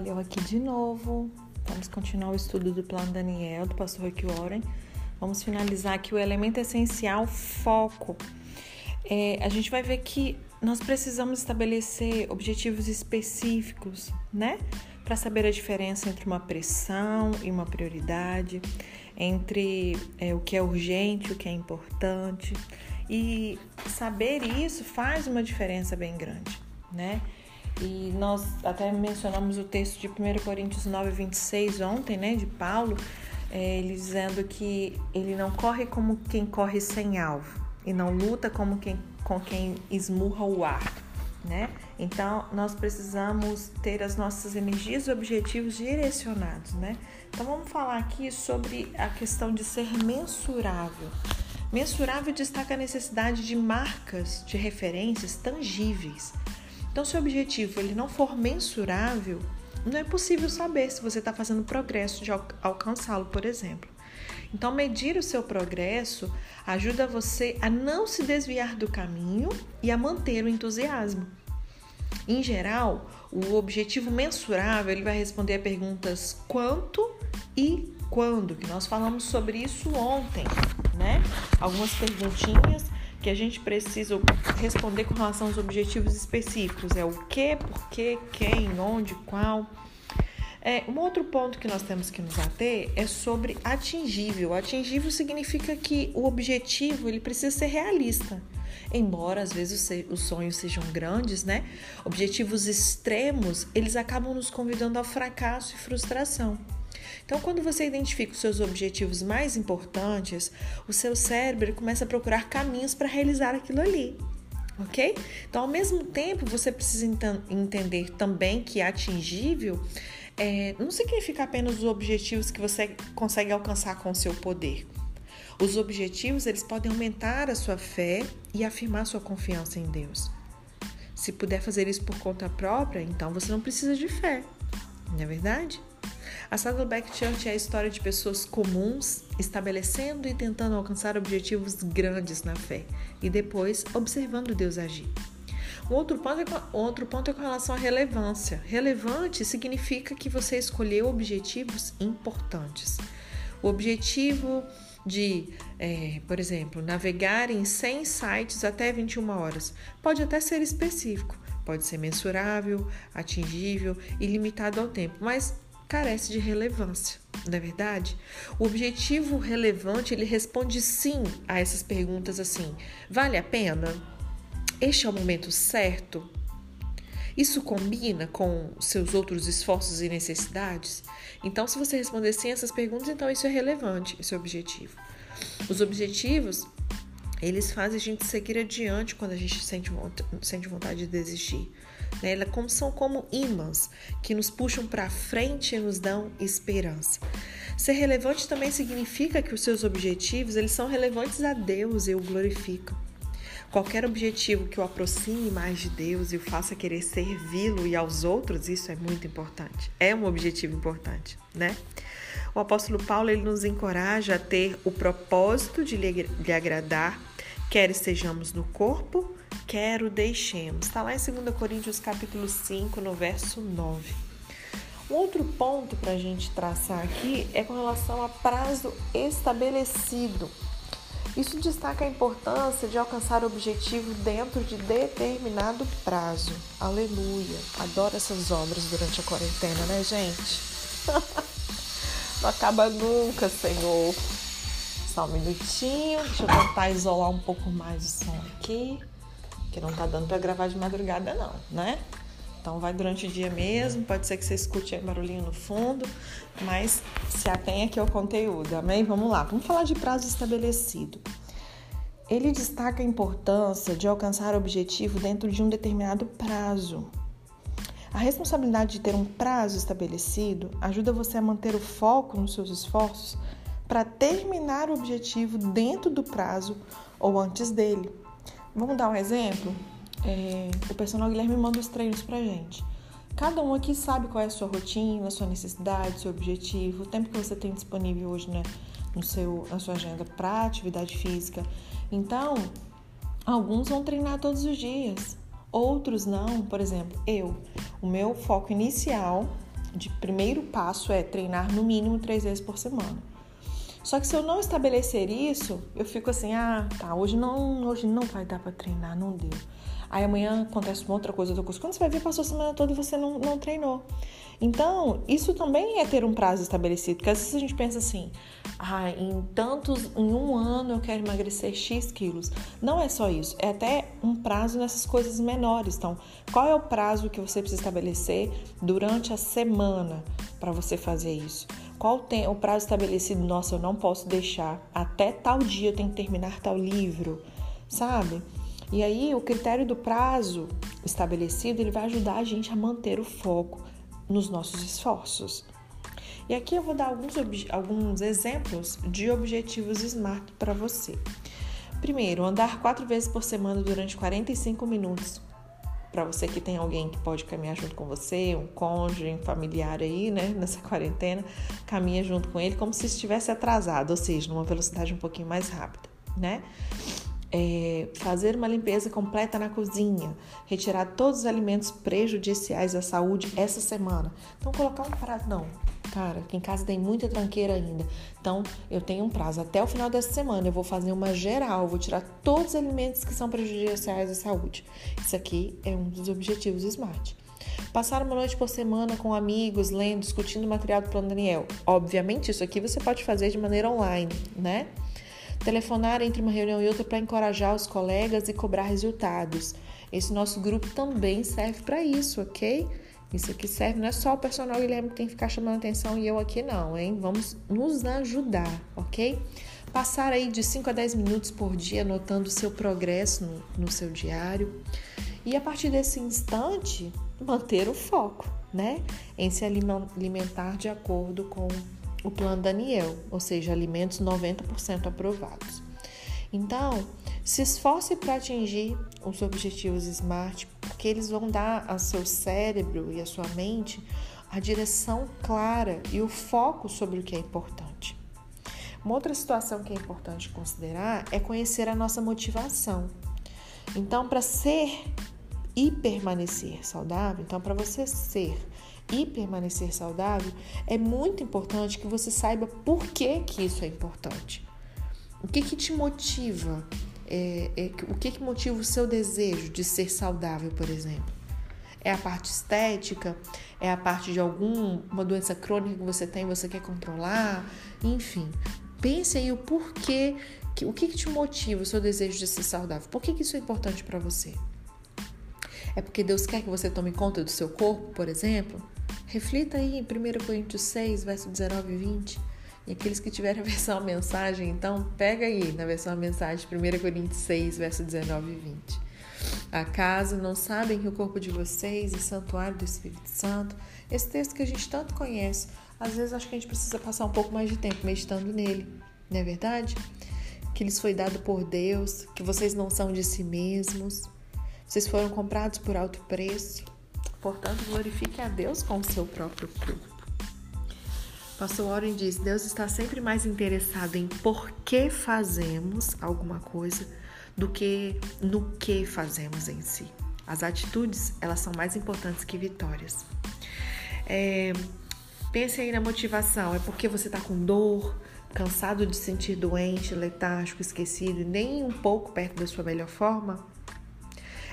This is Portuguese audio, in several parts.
Olha, eu aqui de novo. Vamos continuar o estudo do plano Daniel, do pastor Rick Warren. Vamos finalizar aqui o elemento essencial, foco. É, a gente vai ver que nós precisamos estabelecer objetivos específicos, né? Para saber a diferença entre uma pressão e uma prioridade, entre é, o que é urgente, o que é importante. E saber isso faz uma diferença bem grande, né? E nós até mencionamos o texto de 1 Coríntios 9, 26 ontem, né, de Paulo, é, ele dizendo que ele não corre como quem corre sem alvo e não luta como quem, com quem esmurra o ar, né? Então, nós precisamos ter as nossas energias e objetivos direcionados, né? Então, vamos falar aqui sobre a questão de ser mensurável. Mensurável destaca a necessidade de marcas, de referências tangíveis então, se o objetivo ele não for mensurável, não é possível saber se você está fazendo progresso de alcançá-lo, por exemplo. Então, medir o seu progresso ajuda você a não se desviar do caminho e a manter o entusiasmo. Em geral, o objetivo mensurável ele vai responder a perguntas quanto e quando, que nós falamos sobre isso ontem, né? Algumas perguntinhas que a gente precisa responder com relação aos objetivos específicos. É o que, por quê, quem, onde, qual. É, um outro ponto que nós temos que nos ater é sobre atingível. Atingível significa que o objetivo ele precisa ser realista. Embora às vezes os sonhos sejam grandes, né? Objetivos extremos, eles acabam nos convidando ao fracasso e frustração. Então, quando você identifica os seus objetivos mais importantes, o seu cérebro começa a procurar caminhos para realizar aquilo ali. Ok? Então, ao mesmo tempo, você precisa entender também que atingível é, não significa apenas os objetivos que você consegue alcançar com o seu poder. Os objetivos eles podem aumentar a sua fé e afirmar sua confiança em Deus. Se puder fazer isso por conta própria, então você não precisa de fé, não é verdade? A Saddleback Church é a história de pessoas comuns estabelecendo e tentando alcançar objetivos grandes na fé e depois observando Deus agir. Um outro ponto, é outro ponto é com relação à relevância. Relevante significa que você escolheu objetivos importantes. O objetivo de, é, por exemplo, navegar em 100 sites até 21 horas pode até ser específico, pode ser mensurável, atingível e limitado ao tempo, mas carece de relevância, não é verdade? O objetivo relevante, ele responde sim a essas perguntas assim: vale a pena? Este é o momento certo? Isso combina com seus outros esforços e necessidades? Então, se você responder sim a essas perguntas, então isso é relevante, esse é o objetivo. Os objetivos, eles fazem a gente seguir adiante quando a gente sente, sente vontade de desistir. Né? Elas são como imãs que nos puxam para frente e nos dão esperança. Ser relevante também significa que os seus objetivos eles são relevantes a Deus e o glorificam. Qualquer objetivo que o aproxime mais de Deus e o faça querer servi-lo e aos outros, isso é muito importante. É um objetivo importante, né? O apóstolo Paulo ele nos encoraja a ter o propósito de lhe agradar, quer estejamos no corpo, quer o deixemos. Está lá em 2 Coríntios capítulo 5, no verso 9. Um outro ponto para a gente traçar aqui é com relação a prazo estabelecido. Isso destaca a importância de alcançar o objetivo dentro de determinado prazo. Aleluia! Adoro essas obras durante a quarentena, né, gente? Não acaba nunca, Senhor. Só um minutinho, deixa eu tentar isolar um pouco mais o som aqui que não tá dando para gravar de madrugada não, né? Então vai durante o dia mesmo, pode ser que você escute barulhinho no fundo, mas se atenha aqui ao conteúdo, amém? Vamos lá, vamos falar de prazo estabelecido. Ele destaca a importância de alcançar o objetivo dentro de um determinado prazo. A responsabilidade de ter um prazo estabelecido ajuda você a manter o foco nos seus esforços para terminar o objetivo dentro do prazo ou antes dele. Vamos dar um exemplo? É, o personal Guilherme manda os treinos pra gente. Cada um aqui sabe qual é a sua rotina, a sua necessidade, seu objetivo, o tempo que você tem disponível hoje né, no seu, na sua agenda para atividade física. Então, alguns vão treinar todos os dias, outros não. Por exemplo, eu, o meu foco inicial de primeiro passo é treinar no mínimo três vezes por semana. Só que se eu não estabelecer isso, eu fico assim, ah, tá, hoje não, hoje não vai dar para treinar, não deu. Aí amanhã acontece uma outra coisa, outra coisa. Quando você vai ver, passou a semana toda e você não, não treinou. Então, isso também é ter um prazo estabelecido, porque às vezes a gente pensa assim, ah, em tantos, em um ano eu quero emagrecer X quilos. Não é só isso, é até um prazo nessas coisas menores. Então, qual é o prazo que você precisa estabelecer durante a semana para você fazer isso? Qual tem o prazo estabelecido? Nossa, eu não posso deixar até tal dia eu tenho que terminar tal livro, sabe? E aí o critério do prazo estabelecido ele vai ajudar a gente a manter o foco nos nossos esforços. E aqui eu vou dar alguns, alguns exemplos de objetivos SMART para você. Primeiro, andar quatro vezes por semana durante 45 minutos. Para você que tem alguém que pode caminhar junto com você, um cônjuge, um familiar aí, né, nessa quarentena, caminha junto com ele como se estivesse atrasado, ou seja, numa velocidade um pouquinho mais rápida, né? É, fazer uma limpeza completa na cozinha, retirar todos os alimentos prejudiciais à saúde essa semana. Então, colocar um prazo. Não, cara, aqui em casa tem muita tranqueira ainda. Então, eu tenho um prazo. Até o final dessa semana, eu vou fazer uma geral, vou tirar todos os alimentos que são prejudiciais à saúde. Isso aqui é um dos objetivos do SMART. Passar uma noite por semana com amigos, lendo, discutindo o material do Plano Daniel. Obviamente, isso aqui você pode fazer de maneira online, né? Telefonar entre uma reunião e outra para encorajar os colegas e cobrar resultados. Esse nosso grupo também serve para isso, ok? Isso aqui serve, não é só o personal Guilherme que tem que ficar chamando atenção e eu aqui não, hein? Vamos nos ajudar, ok? Passar aí de 5 a 10 minutos por dia anotando o seu progresso no, no seu diário. E a partir desse instante, manter o foco, né? Em se alimentar de acordo com o plano Daniel, ou seja, alimentos 90% aprovados. Então, se esforce para atingir os objetivos SMART, porque eles vão dar ao seu cérebro e à sua mente a direção clara e o foco sobre o que é importante. Uma outra situação que é importante considerar é conhecer a nossa motivação. Então, para ser e permanecer saudável, então para você ser e permanecer saudável, é muito importante que você saiba por que, que isso é importante. O que, que te motiva? É, é, o que, que motiva o seu desejo de ser saudável, por exemplo? É a parte estética? É a parte de alguma doença crônica que você tem e você quer controlar? Enfim, pense aí o porquê, o que, que te motiva o seu desejo de ser saudável? Por que, que isso é importante para você? É porque Deus quer que você tome conta do seu corpo, por exemplo? Reflita aí em 1 Coríntios 6, verso 19 e 20. E aqueles que tiverem a versão mensagem, então pega aí na versão mensagem 1 Coríntios 6, verso 19 e 20. Acaso não sabem que o corpo de vocês é santuário do Espírito Santo? Esse texto que a gente tanto conhece, às vezes acho que a gente precisa passar um pouco mais de tempo meditando nele, não é verdade? Que lhes foi dado por Deus, que vocês não são de si mesmos, vocês foram comprados por alto preço. Portanto, glorifique a Deus com o seu próprio corpo. Pastor Warren diz: Deus está sempre mais interessado em por que fazemos alguma coisa do que no que fazemos em si. As atitudes, elas são mais importantes que vitórias. É, pense aí na motivação. É porque você está com dor, cansado de sentir doente, letárgico, esquecido e nem um pouco perto da sua melhor forma?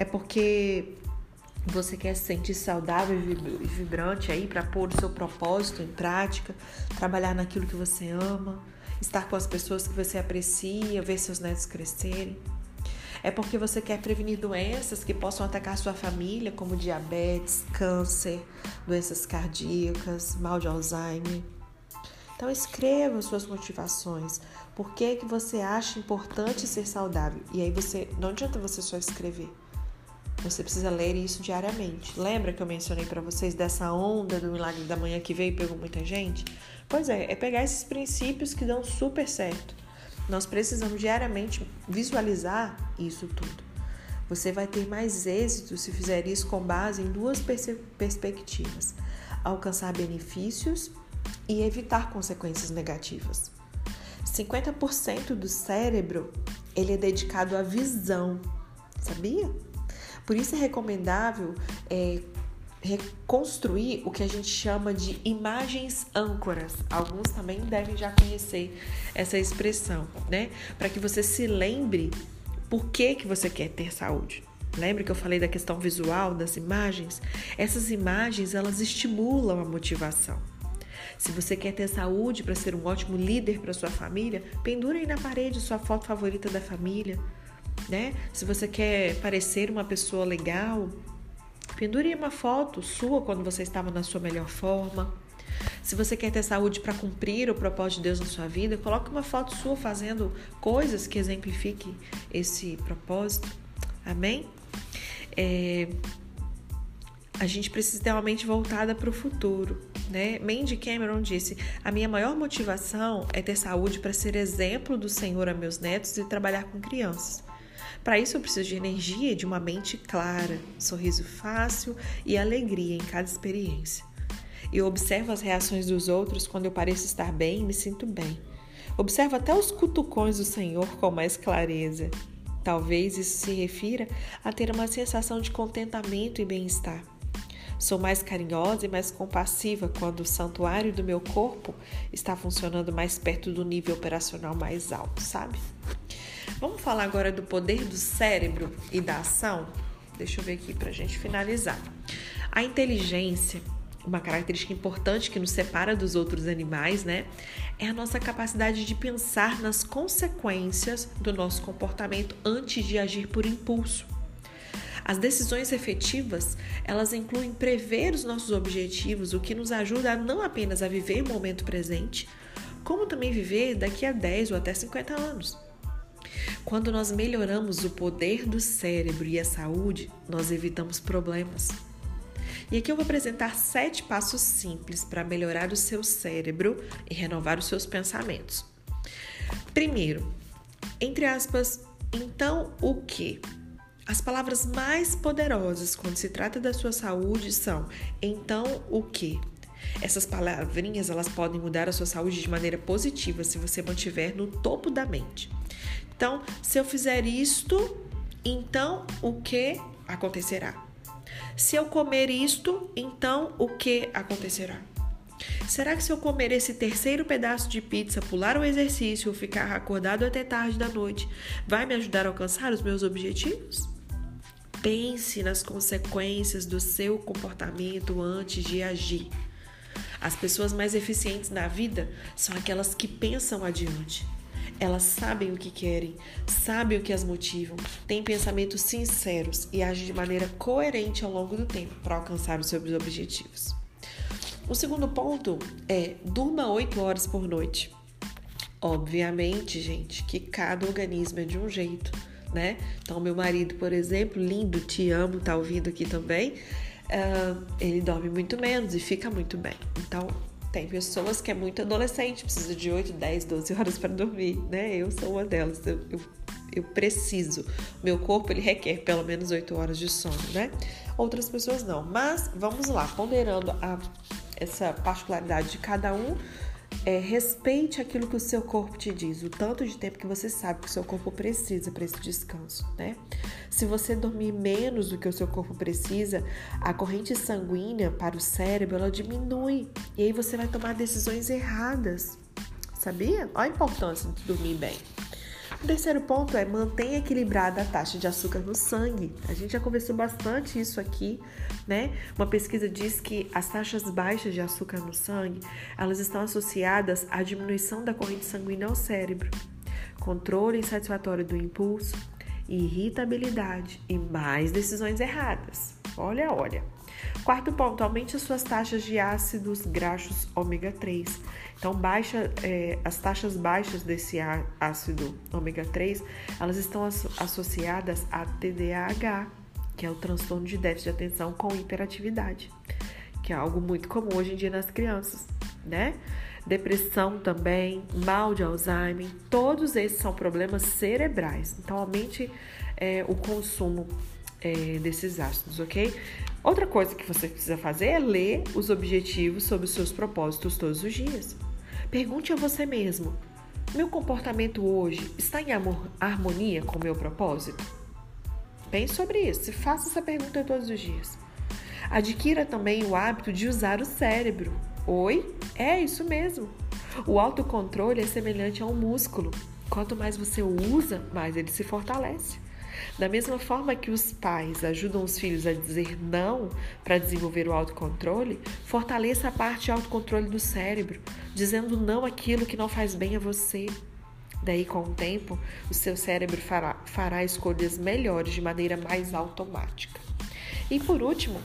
É porque você quer se sentir saudável e vibrante aí para pôr o seu propósito em prática, trabalhar naquilo que você ama, estar com as pessoas que você aprecia, ver seus netos crescerem. É porque você quer prevenir doenças que possam atacar sua família, como diabetes, câncer, doenças cardíacas, mal de Alzheimer. Então escreva suas motivações. Por que, que você acha importante ser saudável? E aí você não adianta você só escrever. Você precisa ler isso diariamente. Lembra que eu mencionei para vocês dessa onda do milagre da manhã que veio e pegou muita gente? Pois é, é pegar esses princípios que dão super certo. Nós precisamos diariamente visualizar isso tudo. Você vai ter mais êxito se fizer isso com base em duas perspectivas: alcançar benefícios e evitar consequências negativas. 50% do cérebro ele é dedicado à visão, sabia? Por isso é recomendável é, reconstruir o que a gente chama de imagens âncoras. Alguns também devem já conhecer essa expressão, né? Para que você se lembre por que, que você quer ter saúde. Lembra que eu falei da questão visual das imagens? Essas imagens, elas estimulam a motivação. Se você quer ter saúde para ser um ótimo líder para sua família, pendura aí na parede sua foto favorita da família, né? Se você quer parecer uma pessoa legal, pendure uma foto sua quando você estava na sua melhor forma. Se você quer ter saúde para cumprir o propósito de Deus na sua vida, coloque uma foto sua fazendo coisas que exemplifiquem esse propósito. Amém? É, a gente precisa ter uma mente voltada para o futuro. Né? Mandy Cameron disse: A minha maior motivação é ter saúde para ser exemplo do Senhor a meus netos e trabalhar com crianças. Para isso, eu preciso de energia e de uma mente clara, sorriso fácil e alegria em cada experiência. Eu observo as reações dos outros quando eu pareço estar bem e me sinto bem. Observo até os cutucões do Senhor com mais clareza. Talvez isso se refira a ter uma sensação de contentamento e bem-estar. Sou mais carinhosa e mais compassiva quando o santuário do meu corpo está funcionando mais perto do nível operacional mais alto, sabe? Vamos falar agora do poder do cérebro e da ação? Deixa eu ver aqui para a gente finalizar. A inteligência uma característica importante que nos separa dos outros animais, né? É a nossa capacidade de pensar nas consequências do nosso comportamento antes de agir por impulso. As decisões efetivas, elas incluem prever os nossos objetivos, o que nos ajuda não apenas a viver o momento presente, como também viver daqui a 10 ou até 50 anos. Quando nós melhoramos o poder do cérebro e a saúde, nós evitamos problemas. E aqui eu vou apresentar sete passos simples para melhorar o seu cérebro e renovar os seus pensamentos. Primeiro, entre aspas, então o que? As palavras mais poderosas quando se trata da sua saúde são então o que? Essas palavrinhas elas podem mudar a sua saúde de maneira positiva se você mantiver no topo da mente. Então, se eu fizer isto, então o que acontecerá? Se eu comer isto, então o que acontecerá? Será que se eu comer esse terceiro pedaço de pizza, pular o exercício ou ficar acordado até tarde da noite, vai me ajudar a alcançar os meus objetivos? Pense nas consequências do seu comportamento antes de agir. As pessoas mais eficientes na vida são aquelas que pensam adiante. Elas sabem o que querem, sabem o que as motivam, têm pensamentos sinceros e agem de maneira coerente ao longo do tempo para alcançar os seus objetivos. O segundo ponto é durma 8 horas por noite. Obviamente, gente, que cada organismo é de um jeito, né? Então, meu marido, por exemplo, lindo, te amo, tá ouvindo aqui também. Uh, ele dorme muito menos e fica muito bem. Então, tem pessoas que é muito adolescente, precisa de 8, 10, 12 horas para dormir, né? Eu sou uma delas. Eu, eu, eu, preciso. Meu corpo ele requer pelo menos 8 horas de sono, né? Outras pessoas não. Mas vamos lá, ponderando a, essa particularidade de cada um, é, respeite aquilo que o seu corpo te diz, o tanto de tempo que você sabe que o seu corpo precisa para esse descanso, né? Se você dormir menos do que o seu corpo precisa, a corrente sanguínea para o cérebro ela diminui e aí você vai tomar decisões erradas. Sabia? Olha a importância de dormir bem. O terceiro ponto é mantenha equilibrada a taxa de açúcar no sangue. A gente já conversou bastante isso aqui, né? Uma pesquisa diz que as taxas baixas de açúcar no sangue, elas estão associadas à diminuição da corrente sanguínea ao cérebro, controle insatisfatório do impulso, irritabilidade e mais decisões erradas. Olha, olha. Quarto ponto, aumente as suas taxas de ácidos graxos ômega 3. Então, baixa, é, as taxas baixas desse ácido ômega 3, elas estão associadas a TDAH, que é o transtorno de déficit de atenção com hiperatividade, que é algo muito comum hoje em dia nas crianças, né? Depressão também, mal de Alzheimer, todos esses são problemas cerebrais. Então, aumente é, o consumo é, desses ácidos, ok? Outra coisa que você precisa fazer é ler os objetivos sobre os seus propósitos todos os dias. Pergunte a você mesmo: meu comportamento hoje está em harmonia com o meu propósito? Pense sobre isso, faça essa pergunta todos os dias. Adquira também o hábito de usar o cérebro. Oi? É isso mesmo. O autocontrole é semelhante a um músculo. Quanto mais você usa, mais ele se fortalece. Da mesma forma que os pais ajudam os filhos a dizer não para desenvolver o autocontrole, fortaleça a parte autocontrole do cérebro, dizendo não aquilo que não faz bem a você. Daí, com o tempo, o seu cérebro fará, fará escolhas melhores de maneira mais automática. E por último,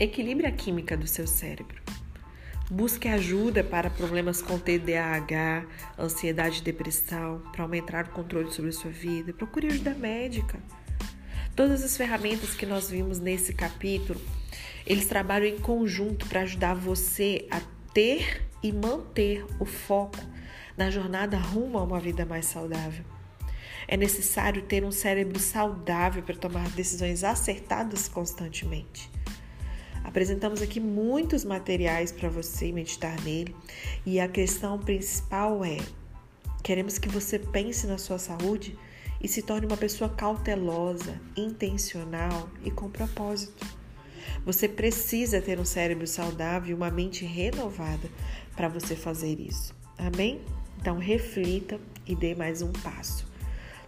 equilibre a química do seu cérebro. Busque ajuda para problemas com TDAH, ansiedade e depressão, para aumentar o controle sobre a sua vida. Procure ajuda médica. Todas as ferramentas que nós vimos nesse capítulo, eles trabalham em conjunto para ajudar você a ter e manter o foco na jornada rumo a uma vida mais saudável. É necessário ter um cérebro saudável para tomar decisões acertadas constantemente. Apresentamos aqui muitos materiais para você meditar nele e a questão principal é: queremos que você pense na sua saúde e se torne uma pessoa cautelosa, intencional e com propósito. Você precisa ter um cérebro saudável e uma mente renovada para você fazer isso. Amém? Então reflita e dê mais um passo.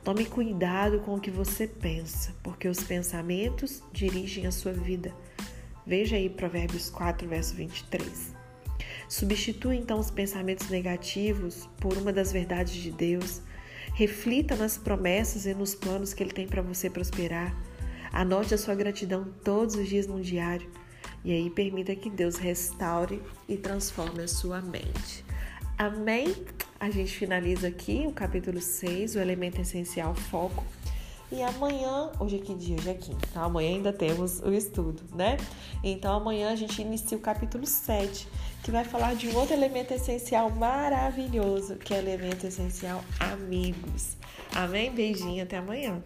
Tome cuidado com o que você pensa, porque os pensamentos dirigem a sua vida. Veja aí Provérbios 4, verso 23. Substitua então os pensamentos negativos por uma das verdades de Deus. Reflita nas promessas e nos planos que Ele tem para você prosperar. Anote a sua gratidão todos os dias num diário. E aí permita que Deus restaure e transforme a sua mente. Amém? A gente finaliza aqui o capítulo 6, o elemento essencial, foco. E amanhã, hoje é que dia? Hoje é quinta, então amanhã ainda temos o estudo, né? Então amanhã a gente inicia o capítulo 7, que vai falar de um outro elemento essencial maravilhoso, que é o elemento essencial amigos. Amém? Beijinho, até amanhã.